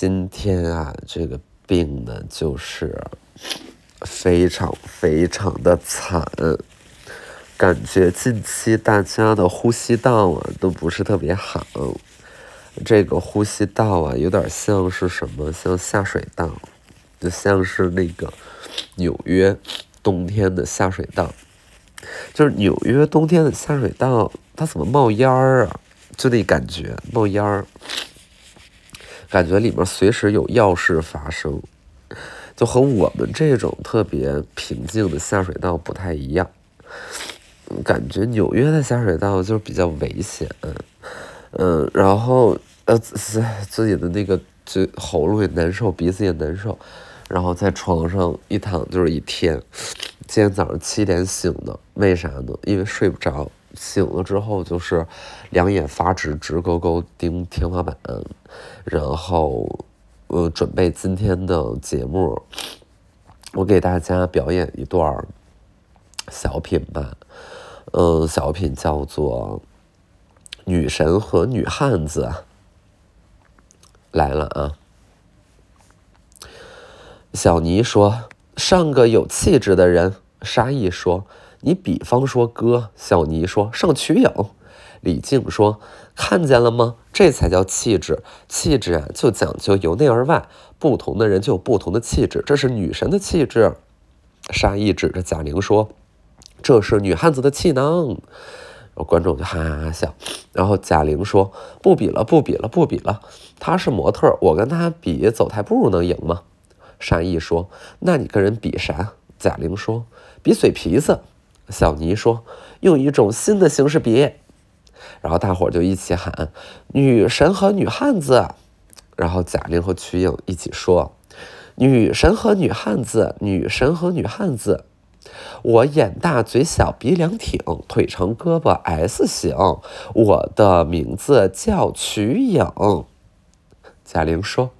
今天啊，这个病呢，就是非常非常的惨，感觉近期大家的呼吸道啊都不是特别好。这个呼吸道啊，有点像是什么？像下水道，就像是那个纽约冬天的下水道。就是纽约冬天的下水道，它怎么冒烟儿啊？就那感觉冒烟儿。感觉里面随时有要事发生，就和我们这种特别平静的下水道不太一样。感觉纽约的下水道就是比较危险，嗯，然后呃自己的那个就喉咙也难受，鼻子也难受，然后在床上一躺就是一天。今天早上七点醒的，为啥呢？因为睡不着。醒了之后就是两眼发直，直勾勾盯天花板，然后呃准备今天的节目，我给大家表演一段小品吧，嗯，小品叫做《女神和女汉子》来了啊。小尼说：“上个有气质的人。”沙溢说。你比方说哥，小尼说上瞿颖，李静说看见了吗？这才叫气质，气质啊就讲究由内而外，不同的人就有不同的气质，这是女神的气质。沙溢指着贾玲说，这是女汉子的气囊。观众就哈哈哈笑。然后贾玲说不比了，不比了，不比了，她是模特，我跟她比走台步能赢吗？沙溢说那你跟人比啥？贾玲说比嘴皮子。小尼说：“用一种新的形式比。”然后大伙儿就一起喊：“女神和女汉子。”然后贾玲和瞿颖一起说：“女神和女汉子，女神和女汉子。”我眼大嘴小鼻梁挺，腿长胳膊 S 型。我的名字叫瞿颖。贾玲说：“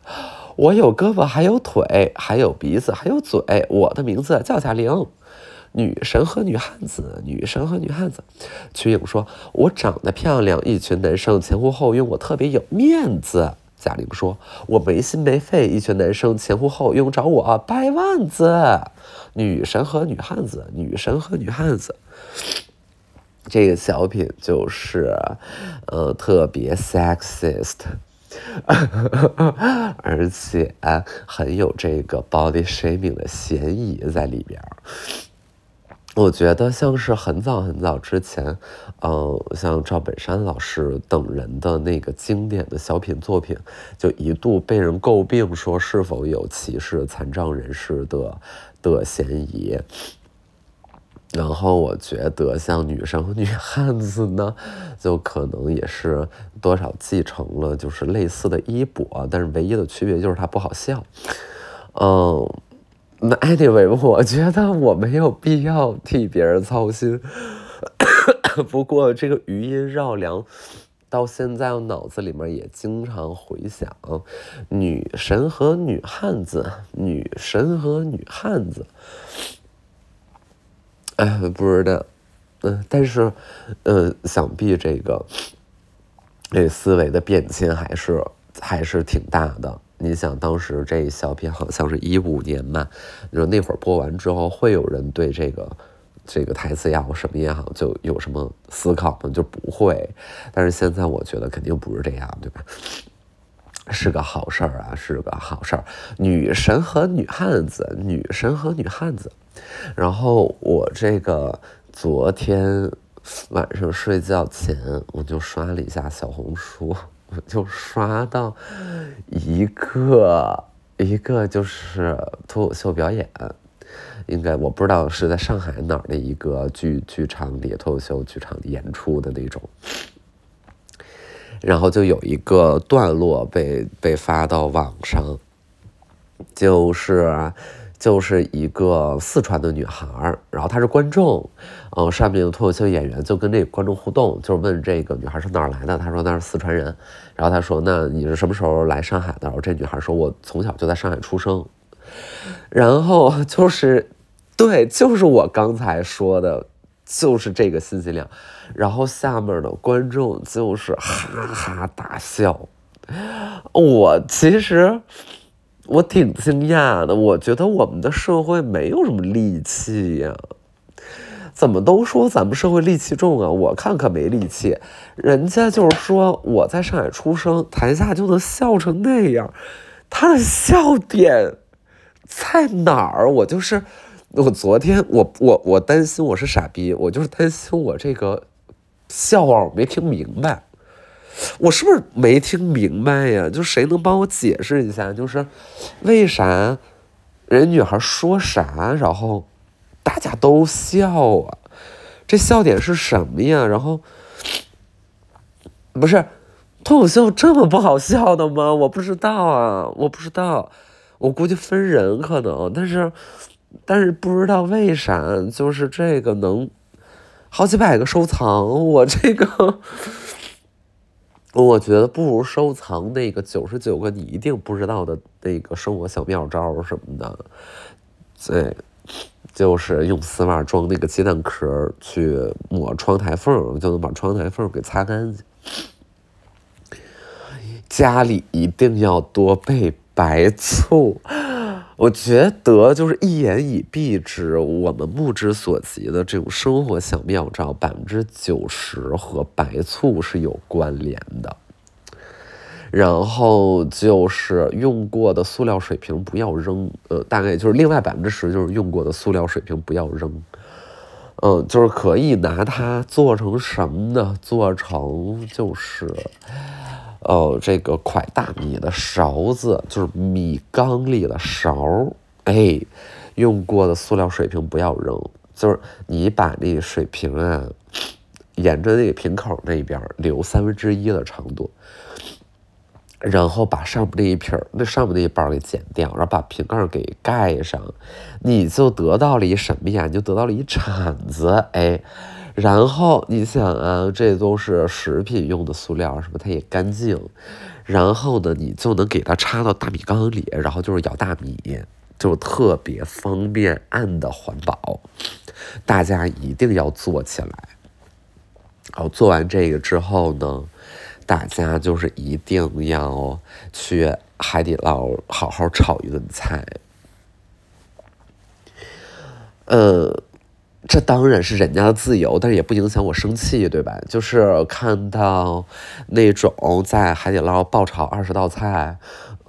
我有胳膊，还有腿，还有鼻子，还有嘴。我的名字叫贾玲。”女神和女汉子，女神和女汉子。瞿颖说：“我长得漂亮，一群男生前呼后拥，我特别有面子。”贾玲说：“我没心没肺，一群男生前呼后拥找我掰腕子。”女神和女汉子，女神和女汉子。这个小品就是，呃，特别 sexist，而且很有这个 body shaming 的嫌疑在里边。我觉得像是很早很早之前，嗯，像赵本山老师等人的那个经典的小品作品，就一度被人诟病说是否有歧视残障人士的的嫌疑。然后我觉得像女生女汉子呢，就可能也是多少继承了就是类似的衣钵，但是唯一的区别就是它不好笑，嗯。那 anyway，我觉得我没有必要替别人操心。不过这个余音绕梁，到现在我脑子里面也经常回想：女神和女汉子，女神和女汉子。哎，不知道，嗯，但是，嗯，想必这个，这思维的变迁还是还是挺大的。你想，当时这一小品好像是一五年嘛，你说那会儿播完之后，会有人对这个这个台词也好，什么也好，就有什么思考吗？就不会。但是现在我觉得肯定不是这样，对吧？是个好事儿啊，是个好事儿。女神和女汉子，女神和女汉子。然后我这个昨天晚上睡觉前，我就刷了一下小红书。我就刷到一个一个就是脱口秀表演，应该我不知道是在上海哪儿的一个剧剧场里脱口秀剧场演出的那种，然后就有一个段落被被发到网上，就是。就是一个四川的女孩，然后她是观众，嗯，上面的脱口秀演员就跟这个观众互动，就是问这个女孩是哪儿来的，她说那是四川人，然后她说那你是什么时候来上海的？然后这女孩说我从小就在上海出生，然后就是，对，就是我刚才说的，就是这个信息量，然后下面的观众就是哈哈大笑。我其实我挺惊讶的，我觉得我们的社会没有什么戾气呀。怎么都说咱们社会戾气重啊？我看可没戾气，人家就是说我在上海出生，台下就能笑成那样，他的笑点在哪儿？我就是我昨天我我我担心我是傻逼，我就是担心我这个笑话我没听明白，我是不是没听明白呀？就谁能帮我解释一下？就是为啥人女孩说啥，然后？大家都笑啊，这笑点是什么呀？然后不是脱口秀这么不好笑的吗？我不知道啊，我不知道，我估计分人可能，但是但是不知道为啥，就是这个能好几百个收藏，我这个我觉得不如收藏那个九十九个你一定不知道的那个生活小妙招什么的，对。就是用丝袜装那个鸡蛋壳去抹窗台缝，就能把窗台缝给擦干净。家里一定要多备白醋，我觉得就是一言以蔽之，我们目之所及的这种生活小妙招，百分之九十和白醋是有关联的。然后就是用过的塑料水瓶不要扔，呃，大概就是另外百分之十就是用过的塑料水瓶不要扔，嗯，就是可以拿它做成什么呢？做成就是，呃，这个蒯大米的勺子，就是米缸里的勺，哎，用过的塑料水瓶不要扔，就是你把那水瓶啊，沿着那个瓶口那边留三分之一的长度。然后把上面那一瓶儿、那上面那一包给剪掉，然后把瓶盖给盖上，你就得到了一什么呀？你就得到了一铲子，哎，然后你想啊，这都是食品用的塑料，是不？它也干净。然后呢，你就能给它插到大米缸里，然后就是舀大米，就特别方便、暗的环保。大家一定要做起来。好，做完这个之后呢？大家就是一定要去海底捞好好炒一顿菜，呃，这当然是人家的自由，但是也不影响我生气，对吧？就是看到那种在海底捞爆炒二十道菜。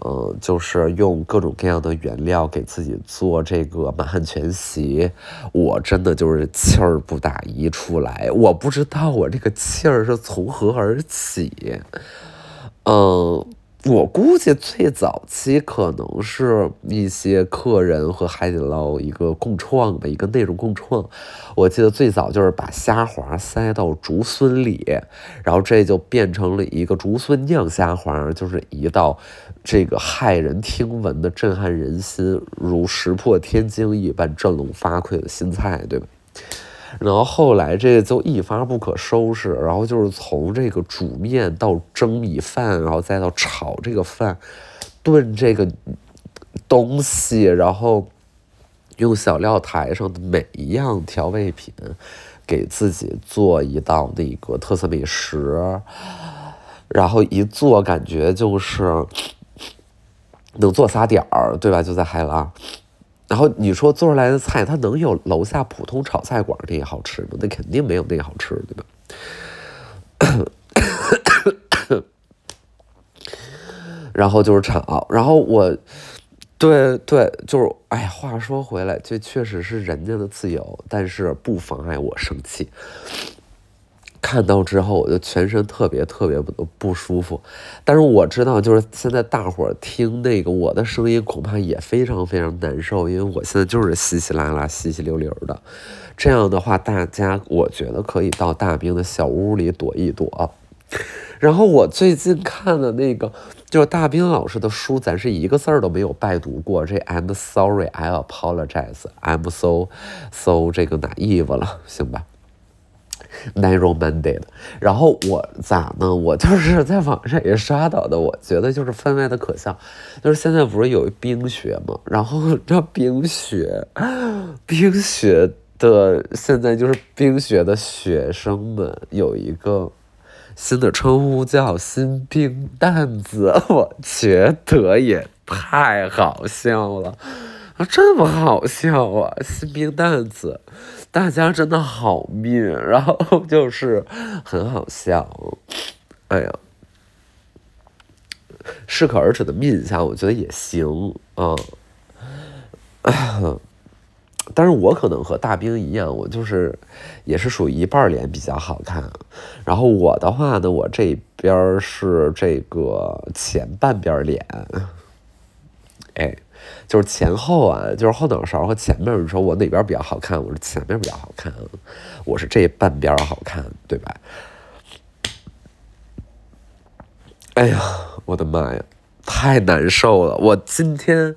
嗯，就是用各种各样的原料给自己做这个满汉全席，我真的就是气儿不打一处来，我不知道我这个气儿是从何而起，嗯。我估计最早期可能是一些客人和海底捞一个共创的一个内容共创。我记得最早就是把虾滑塞到竹荪里，然后这就变成了一个竹荪酿虾滑，就是一道这个骇人听闻的、震撼人心、如石破天惊一般振聋发聩的新菜，对吧？然后后来这个就一发不可收拾，然后就是从这个煮面到蒸米饭，然后再到炒这个饭，炖这个东西，然后用小料台上的每一样调味品，给自己做一道那个特色美食，然后一做感觉就是能做仨点儿，对吧？就在海拉。然后你说做出来的菜，它能有楼下普通炒菜馆那些好吃吗？那肯定没有那好吃，对吧？然后就是炒，然后我，对对，就是，哎，话说回来，这确实是人家的自由，但是不妨碍我生气。看到之后，我就全身特别特别不不舒服。但是我知道，就是现在大伙儿听那个我的声音，恐怕也非常非常难受，因为我现在就是稀稀拉拉、稀稀溜溜的。这样的话，大家我觉得可以到大兵的小屋里躲一躲。然后我最近看的那个，就是大兵老师的书，咱是一个字儿都没有拜读过。这 I'm sorry, I apologize, I'm so so 这个 naive 了，行吧 n a r r o Monday 的，然后我咋呢？我就是在网上也刷到的，我觉得就是分外的可笑。就是现在不是有冰雪吗？然后这冰雪，冰雪的现在就是冰雪的学生们有一个新的称呼叫新兵蛋子，我觉得也太好笑了啊，这么好笑啊，新兵蛋子，大家真的好面，然后就是很好笑，哎呀。适可而止的抿一下，我觉得也行啊。但是我可能和大兵一样，我就是也是属于一半脸比较好看。然后我的话呢，我这边是这个前半边脸，哎，就是前后啊，就是后脑勺和前面。你说我哪边比较好看？我是前面比较好看，我是这半边好看，对吧？哎呀，我的妈呀，太难受了！我今天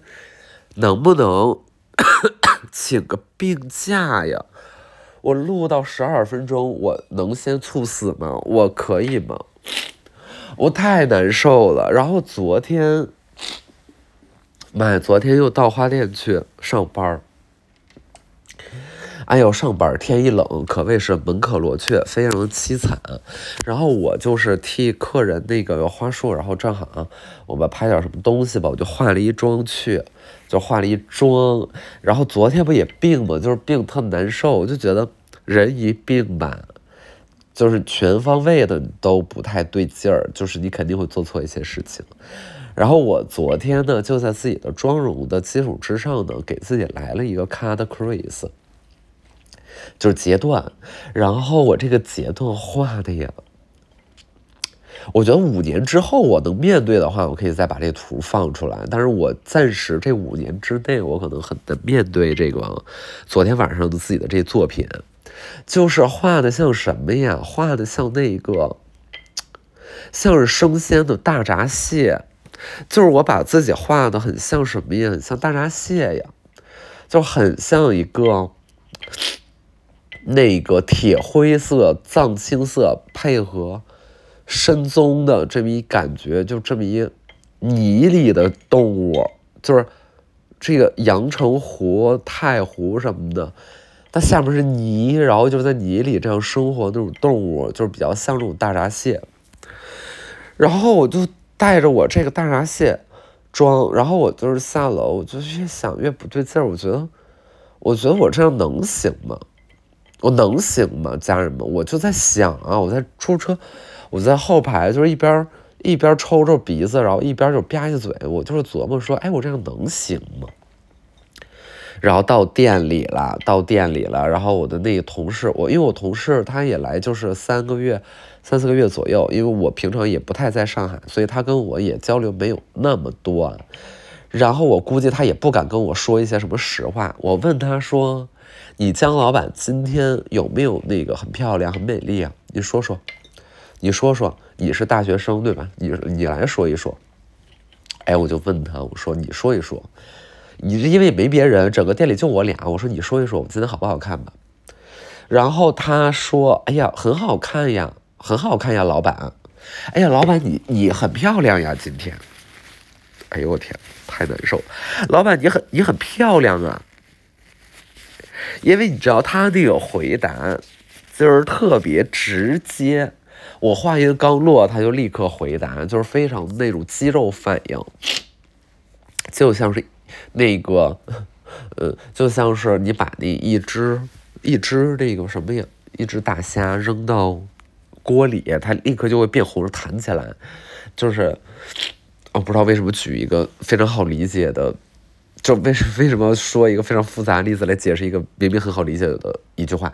能不能 请个病假呀？我录到十二分钟，我能先猝死吗？我可以吗？我太难受了。然后昨天，妈呀，昨天又到花店去上班儿哎呦，上班天一冷，可谓是门可罗雀，非常凄惨。然后我就是替客人那个花束，然后正好我们拍点什么东西吧，我就化了一妆去，就化了一妆。然后昨天不也病吗？就是病特难受，我就觉得人一病吧，就是全方位的都不太对劲儿，就是你肯定会做错一些事情。然后我昨天呢，就在自己的妆容的基础之上呢，给自己来了一个 cut crease。就是截断，然后我这个截断画的呀，我觉得五年之后我能面对的话，我可以再把这图放出来。但是我暂时这五年之内，我可能很难面对这个昨天晚上的自己的这作品，就是画的像什么呀？画的像那个，像是生鲜的大闸蟹，就是我把自己画的很像什么呀？很像大闸蟹呀，就很像一个。那个铁灰色、藏青色配合深棕的这么一感觉，就这么一泥里的动物，就是这个阳澄湖、太湖什么的，它下面是泥，然后就在泥里这样生活那种动物，就是比较像这种大闸蟹。然后我就带着我这个大闸蟹装，然后我就是下楼，我就越想越不对劲儿，我觉得，我觉得我这样能行吗？我能行吗，家人们？我就在想啊，我在出车，我在后排，就是一边一边抽着鼻子，然后一边就吧唧嘴，我就是琢磨说，哎，我这样能行吗？然后到店里了，到店里了，然后我的那个同事，我因为我同事他也来，就是三个月、三四个月左右，因为我平常也不太在上海，所以他跟我也交流没有那么多，然后我估计他也不敢跟我说一些什么实话。我问他说。你江老板今天有没有那个很漂亮、很美丽啊？你说说，你说说，你是大学生对吧？你你来说一说。哎，我就问他，我说你说一说，你是因为没别人，整个店里就我俩，我说你说一说，我今天好不好看吧？然后他说，哎呀，很好看呀，很好看呀，老板。哎呀，老板你你很漂亮呀，今天。哎呦我天，太难受。老板你很你很漂亮啊。因为你知道他那个回答就是特别直接，我话音刚落，他就立刻回答，就是非常那种肌肉反应，就像是那个，呃，就像是你把那一只一只那个什么呀，一只大虾扔到锅里，它立刻就会变红弹起来，就是，我不知道为什么举一个非常好理解的。就为什为什么说一个非常复杂的例子来解释一个明明很好理解的一句话，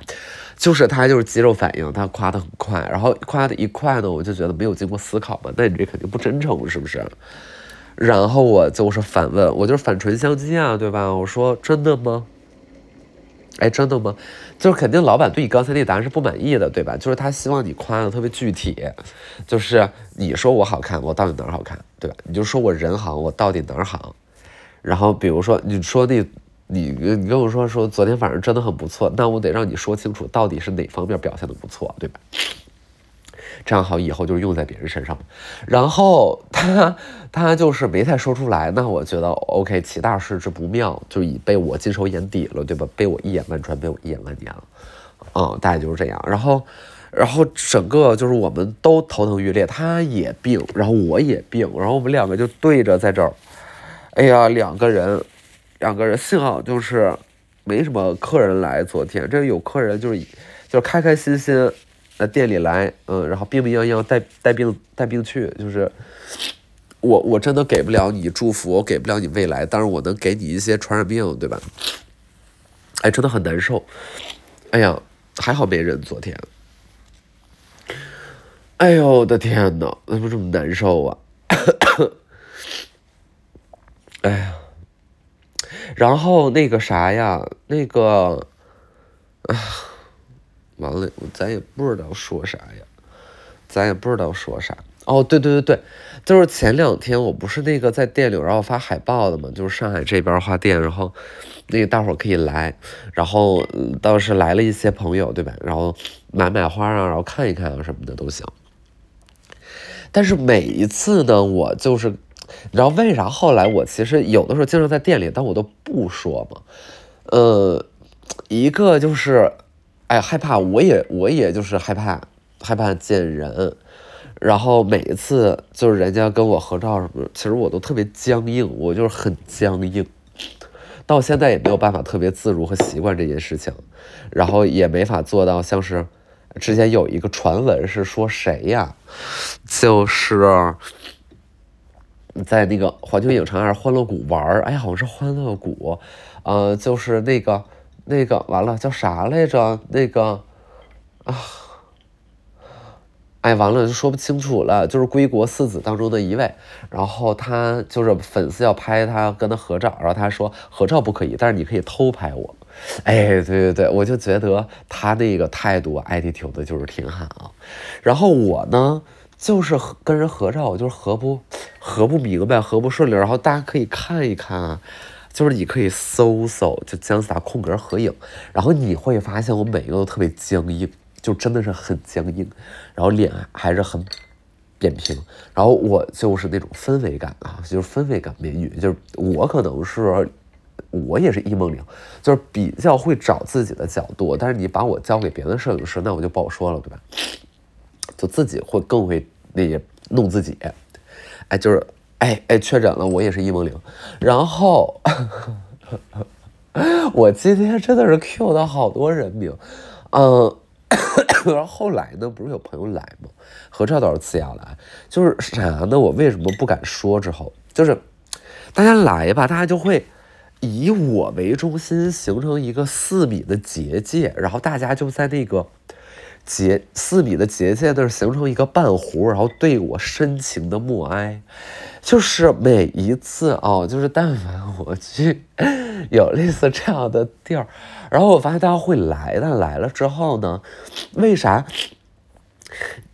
就是他就是肌肉反应，他夸的很快，然后夸的一快呢，我就觉得没有经过思考嘛，那你这肯定不真诚，是不是？然后我就是反问，我就是反唇相讥啊，对吧？我说真的吗？哎，真的吗？就是肯定老板对你刚才那答案是不满意的，对吧？就是他希望你夸的特别具体，就是你说我好看，我到底哪儿好看，对吧？你就说我人好，我到底哪儿好？然后比如说你说那，你你跟我说说昨天晚上真的很不错，那我得让你说清楚到底是哪方面表现的不错，对吧？这样好以后就是用在别人身上。然后他他就是没太说出来，那我觉得 OK，其大事之不妙，就已被我尽收眼底了，对吧？被我一眼万穿，被我一眼万年了，嗯，大概就是这样。然后然后整个就是我们都头疼欲裂，他也病，然后我也病，然后我们两个就对着在这儿，哎呀，两个人，两个人，幸好就是没什么客人来，昨天这有客人就是就是开开心心在店里来，嗯，然后病病殃殃带带病带病去，就是我我真的给不了你祝福，我给不了你未来，但是我能给你一些传染病，对吧？哎，真的很难受，哎呀，还好没人昨天。哎呦我的天呐，怎么这么难受啊？哎呀，然后那个啥呀，那个，啊，完了，咱也不知道说啥呀，咱也不知道说啥。哦，对对对对，就是前两天我不是那个在店里然后发海报的嘛，就是上海这边花店，然后那个大伙可以来，然后倒是来了一些朋友，对吧？然后买买花啊，然后看一看啊什么的都行。但是每一次呢，我就是，你知道为啥？后来我其实有的时候经常在店里，但我都不说嘛。呃，一个就是，哎，害怕，我也我也就是害怕，害怕见人。然后每一次就是人家跟我合照什么，其实我都特别僵硬，我就是很僵硬，到现在也没有办法特别自如和习惯这件事情，然后也没法做到像是。之前有一个传闻是说谁呀？就是在那个环球影城还是欢乐谷玩儿？哎呀，好像是欢乐谷，呃，就是那个那个完了叫啥来着？那个啊，哎，完了就说不清楚了。就是归国四子当中的一位，然后他就是粉丝要拍他跟他合照，然后他说合照不可以，但是你可以偷拍我。哎，对对对，我就觉得他那个态度，attitude 的就是挺好。然后我呢，就是跟人合照，我就是合不合不明白，合不顺溜。然后大家可以看一看啊，就是你可以搜搜，就姜思达空格合影。然后你会发现我每一个都特别僵硬，就真的是很僵硬。然后脸还是很扁平。然后我就是那种氛围感啊，就是氛围感美女，就是我可能是。我也是一梦玲，就是比较会找自己的角度，但是你把我交给别的摄影师，那我就不好说了，对吧？就自己会更会那些弄自己，哎，就是哎哎确诊了，我也是一梦玲，然后 我今天真的是 Q 到好多人名，嗯，然后后来呢，不是有朋友来吗？合照都是次要来，就是啥呢？我为什么不敢说？之后就是大家来吧，大家就会。以我为中心形成一个四米的结界，然后大家就在那个结四米的结界那儿形成一个半弧，然后对我深情的默哀。就是每一次哦，就是但凡我去 有类似这样的地儿，然后我发现大家会来的。来了之后呢，为啥？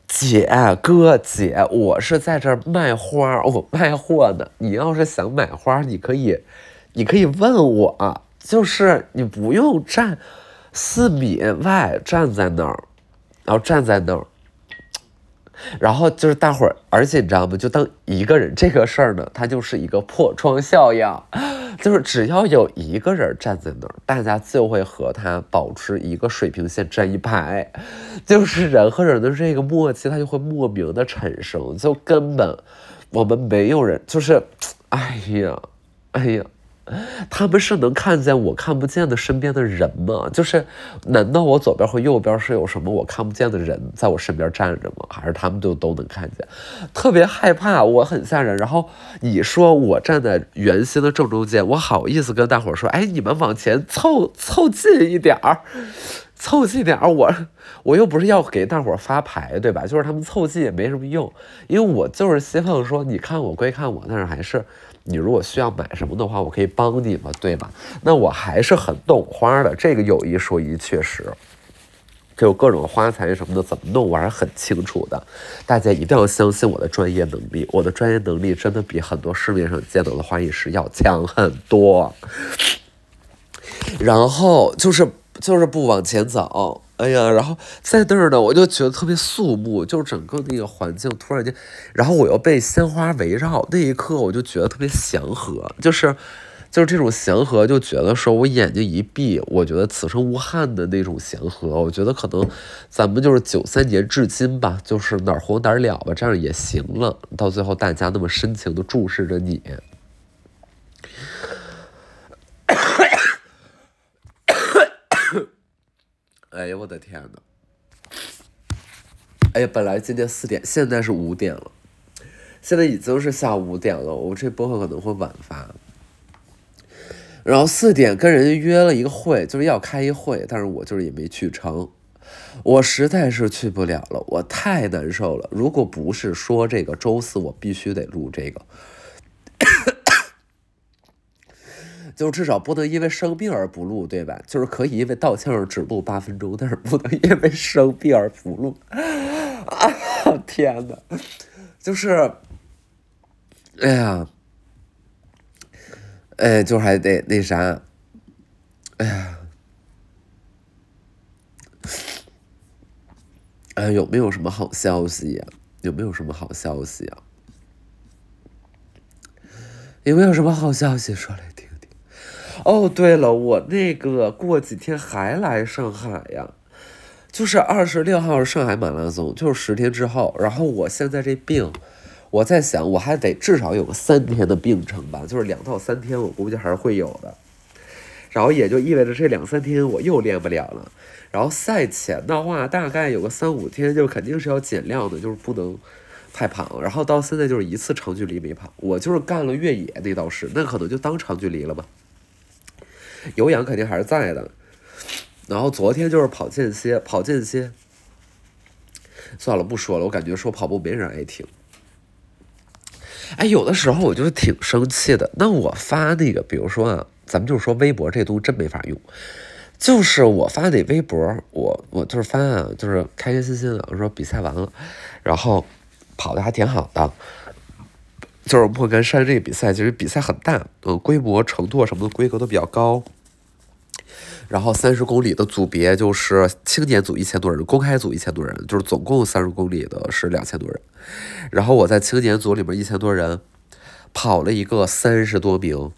姐哥姐，我是在这儿卖花，我卖货的。你要是想买花，你可以。你可以问我，就是你不用站四米外站在那儿，然后站在那儿，然后就是大伙儿，而且你知道吗？就当一个人这个事儿呢，它就是一个破窗效应，就是只要有一个人站在那儿，大家就会和他保持一个水平线站一排，就是人和人的这个默契，它就会莫名的产生，就根本我们没有人，就是哎呀，哎呀。他们是能看见我看不见的身边的人吗？就是，难道我左边和右边是有什么我看不见的人在我身边站着吗？还是他们就都能看见？特别害怕，我很吓人。然后你说我站在圆心的正中间，我好意思跟大伙说，哎，你们往前凑凑近一点儿，凑近点儿。我我又不是要给大伙发牌，对吧？就是他们凑近也没什么用，因为我就是希望说，你看我归看我，但是还是。你如果需要买什么的话，我可以帮你嘛，对吧？那我还是很懂花的，这个有一说一，确实，就各种花材什么的怎么弄，我还是很清楚的。大家一定要相信我的专业能力，我的专业能力真的比很多市面上见到的花艺师要强很多。然后就是就是不往前走。哎呀，然后在那儿呢，我就觉得特别肃穆，就是整个那个环境突然间，然后我又被鲜花围绕，那一刻我就觉得特别祥和，就是，就是这种祥和，就觉得说我眼睛一闭，我觉得此生无憾的那种祥和。我觉得可能咱们就是九三年至今吧，就是哪儿活哪儿了吧，这样也行了。到最后大家那么深情的注视着你，哎呀，我的天呐！哎呀，本来今天四点，现在是五点了，现在已经是下午五点了，我这播客可能会晚发。然后四点跟人家约了一个会，就是要开一会，但是我就是也没去成，我实在是去不了了，我太难受了。如果不是说这个周四我必须得录这个，就至少不能因为生病而不录，对吧？就是可以因为道歉而只录八分钟，但是不能因为生病而不录。啊 天哪，就是，哎呀。哎，就还得那啥，哎呀，哎，有没有什么好消息呀？有没有什么好消息呀？有没有什么好消息说来？哦，对了，我那个过几天还来上海呀，就是二十六号上海马拉松，就是十天之后。然后我现在这病。我在想，我还得至少有个三天的病程吧，就是两到三天，我估计还是会有的。然后也就意味着这两三天我又练不了了。然后赛前的话，大概有个三五天，就肯定是要减量的，就是不能太胖。然后到现在就是一次长距离没跑，我就是干了越野那倒是，那可能就当长距离了吧。有氧肯定还是在的。然后昨天就是跑间歇，跑间歇。算了，不说了，我感觉说跑步没人爱听。哎，有的时候我就是挺生气的。那我发那个，比如说啊，咱们就是说微博这东西真没法用。就是我发那微博，我我就是发啊，就是开开心心的，我说比赛完了，然后跑的还挺好的。就是莫干山这个比赛，其实比赛很大，嗯，规模程度什么的规格都比较高。然后三十公里的组别就是青年组一千多人，公开组一千多人，就是总共三十公里的是两千多人。然后我在青年组里面一千多人，跑了一个三十多名，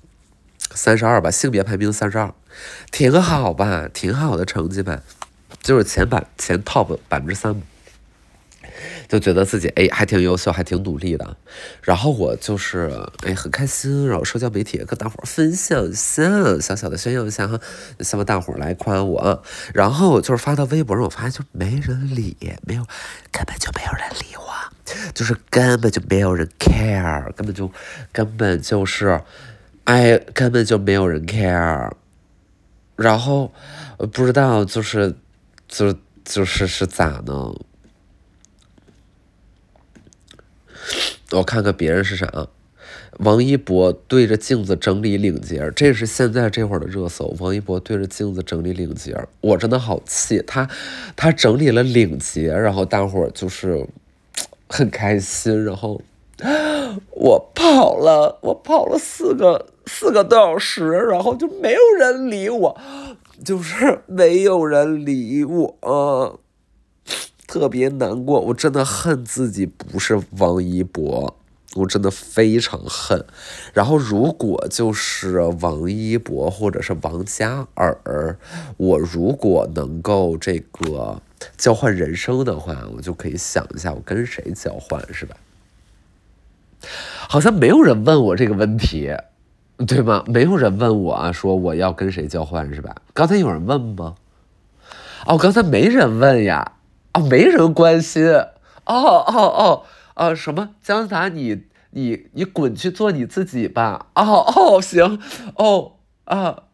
三十二吧，性别排名三十二，挺好吧，挺好的成绩吧，就是前百前 top 百分之三。就觉得自己哎还挺优秀，还挺努力的，然后我就是哎很开心，然后社交媒体跟大伙分享一下，小小的炫耀一下哈，希望大伙儿来夸我。然后就是发到微博上，我发现就没人理，没有，根本就没有人理我，就是根本就没有人 care，根本就根本就是哎根本就没有人 care。然后不知道就是就就是是咋呢？我看看别人是啥，王一博对着镜子整理领结，这是现在这会儿的热搜。王一博对着镜子整理领结，我真的好气他，他整理了领结，然后大伙儿就是 很开心，然后 我跑了，我跑了四个四个多小时，然后就没有人理我，就是没有人理我。特别难过，我真的恨自己不是王一博，我真的非常恨。然后，如果就是王一博或者是王嘉尔，我如果能够这个交换人生的话，我就可以想一下我跟谁交换，是吧？好像没有人问我这个问题，对吗？没有人问我啊，说我要跟谁交换，是吧？刚才有人问吗？哦，刚才没人问呀。啊，没人关心。哦哦哦哦，什么姜思达，你你你滚去做你自己吧。哦哦，行。哦啊，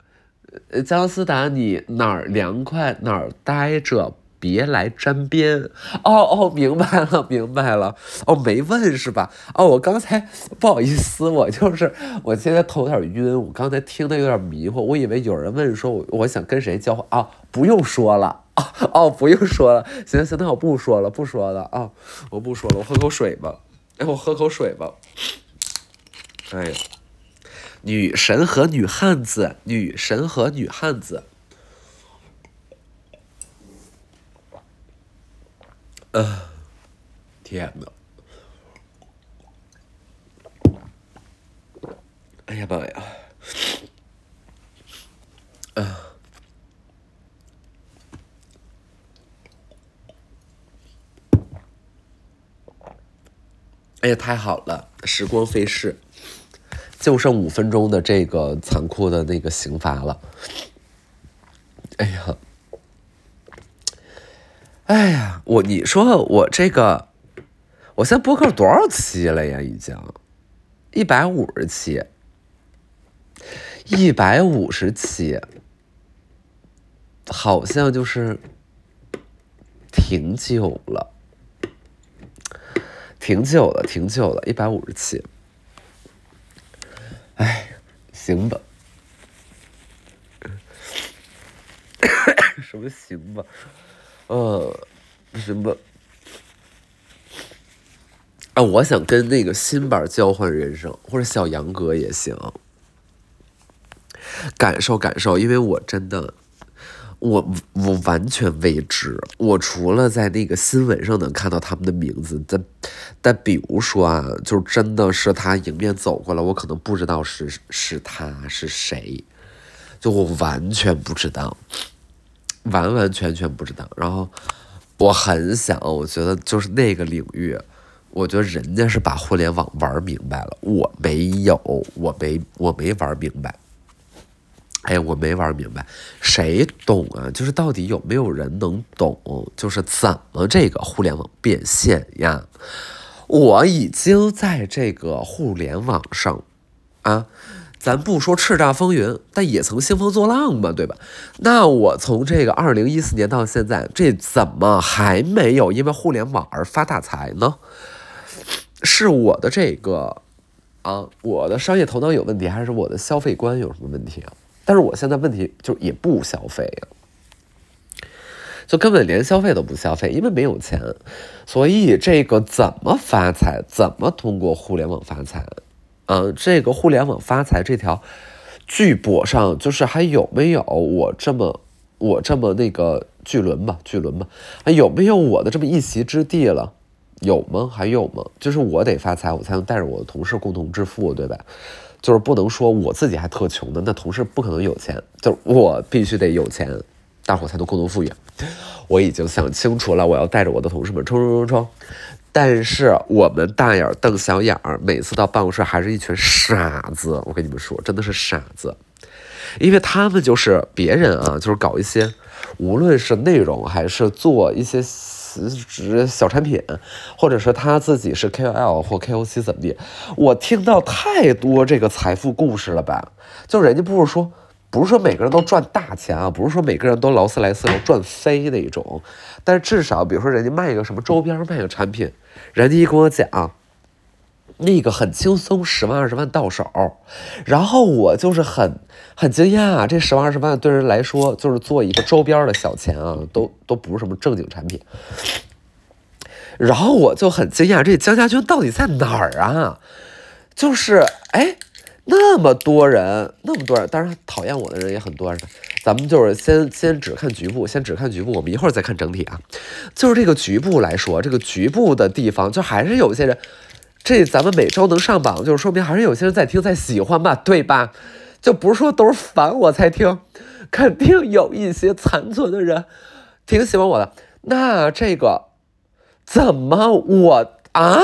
姜思达，你哪儿凉快哪儿待着。别来沾边哦哦，明白了明白了哦，没问是吧？哦，我刚才不好意思，我就是我现在头有点晕，我刚才听的有点迷糊，我以为有人问说，我我想跟谁交换啊？不用说了哦哦，不用说了，行行，那我不说了不说了啊，我不说了，我喝口水吧，哎，我喝口水吧，哎呀，女神和女汉子，女神和女汉子。啊，天呐！哎呀妈呀！哎呀，太好了，时光飞逝，就剩五分钟的这个残酷的那个刑罚了。哎呀，哎呀，我你说我这个，我现在播客多少期了呀？已经？一百五十期，一百五十期，好像就是挺久了，挺久了，挺久了，一百五十七。哎，行吧。什么行吧，呃，行吧，啊，我想跟那个新版交换人生，或者小杨哥也行，感受感受，因为我真的，我我完全未知，我除了在那个新闻上能看到他们的名字，但但比如说啊，就真的是他迎面走过来，我可能不知道是是他是谁，就我完全不知道。完完全全不知道，然后我很想，我觉得就是那个领域，我觉得人家是把互联网玩明白了，我没有，我没我没玩明白，哎，我没玩明白，谁懂啊？就是到底有没有人能懂？就是怎么这个互联网变现呀？我已经在这个互联网上啊。咱不说叱咤风云，但也曾兴风作浪嘛，对吧？那我从这个二零一四年到现在，这怎么还没有因为互联网而发大财呢？是我的这个啊，我的商业头脑有问题，还是我的消费观有什么问题啊？但是我现在问题就也不消费啊，就根本连消费都不消费，因为没有钱，所以这个怎么发财？怎么通过互联网发财？嗯，这个互联网发财这条巨播上，就是还有没有我这么我这么那个巨轮吧，巨轮吧，还有没有我的这么一席之地了？有吗？还有吗？就是我得发财，我才能带着我的同事共同致富，对吧？就是不能说我自己还特穷的，那同事不可能有钱，就是我必须得有钱，大伙才能共同富裕。我已经想清楚了，我要带着我的同事们冲冲冲冲。但是我们大眼瞪小眼儿，每次到办公室还是一群傻子。我跟你们说，真的是傻子，因为他们就是别人啊，就是搞一些，无论是内容还是做一些辞职小产品，或者是他自己是 KOL 或 KOC 怎么地，我听到太多这个财富故事了吧？就人家不是说。不是说每个人都赚大钱啊，不是说每个人都劳斯莱斯能赚飞那种，但是至少，比如说人家卖一个什么周边，卖个产品，人家一跟我讲，那个很轻松，十万二十万到手，然后我就是很很惊讶，这十万二十万对人来说就是做一个周边的小钱啊，都都不是什么正经产品，然后我就很惊讶，这江家军到底在哪儿啊？就是哎。那么多人，那么多人，当然讨厌我的人也很多。咱们就是先先只看局部，先只看局部，我们一会儿再看整体啊。就是这个局部来说，这个局部的地方，就还是有一些人，这咱们每周能上榜，就是说明还是有些人在听，在喜欢吧，对吧？就不是说都是烦我才听，肯定有一些残存的人挺喜欢我的。那这个怎么我啊？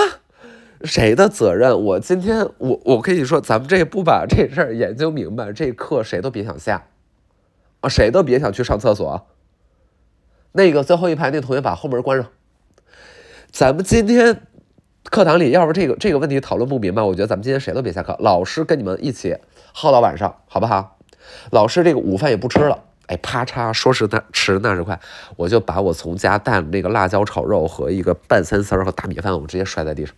谁的责任？我今天我我跟你说，咱们这不把这事儿研究明白，这课谁都别想下啊，谁都别想去上厕所。那个最后一排那同学把后门关上。咱们今天课堂里，要是这个这个问题讨论不明白，我觉得咱们今天谁都别下课，老师跟你们一起耗到晚上，好不好？老师这个午饭也不吃了，哎，啪嚓，说时那迟那时快，我就把我从家带的那个辣椒炒肉和一个拌三丝和大米饭，我直接摔在地上。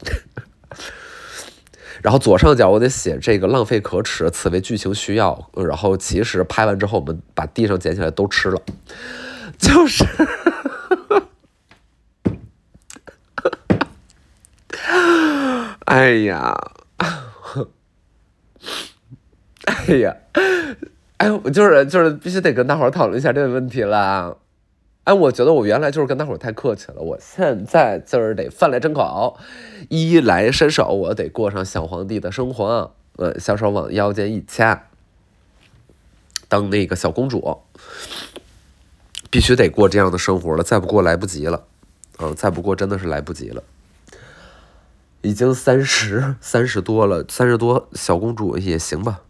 然后左上角我得写这个浪费可耻，此为剧情需要。然后其实拍完之后，我们把地上捡起来都吃了，就是，哎呀，哎呀，哎，我就是就是必须得跟大伙儿讨论一下这个问题了。哎，我觉得我原来就是跟大伙儿太客气了，我现在就是得饭来张口，衣来伸手，我得过上小皇帝的生活，呃，小手往腰间一掐，当那个小公主，必须得过这样的生活了，再不过来不及了，嗯，再不过真的是来不及了。已经三十三十多了，三十多小公主也行吧。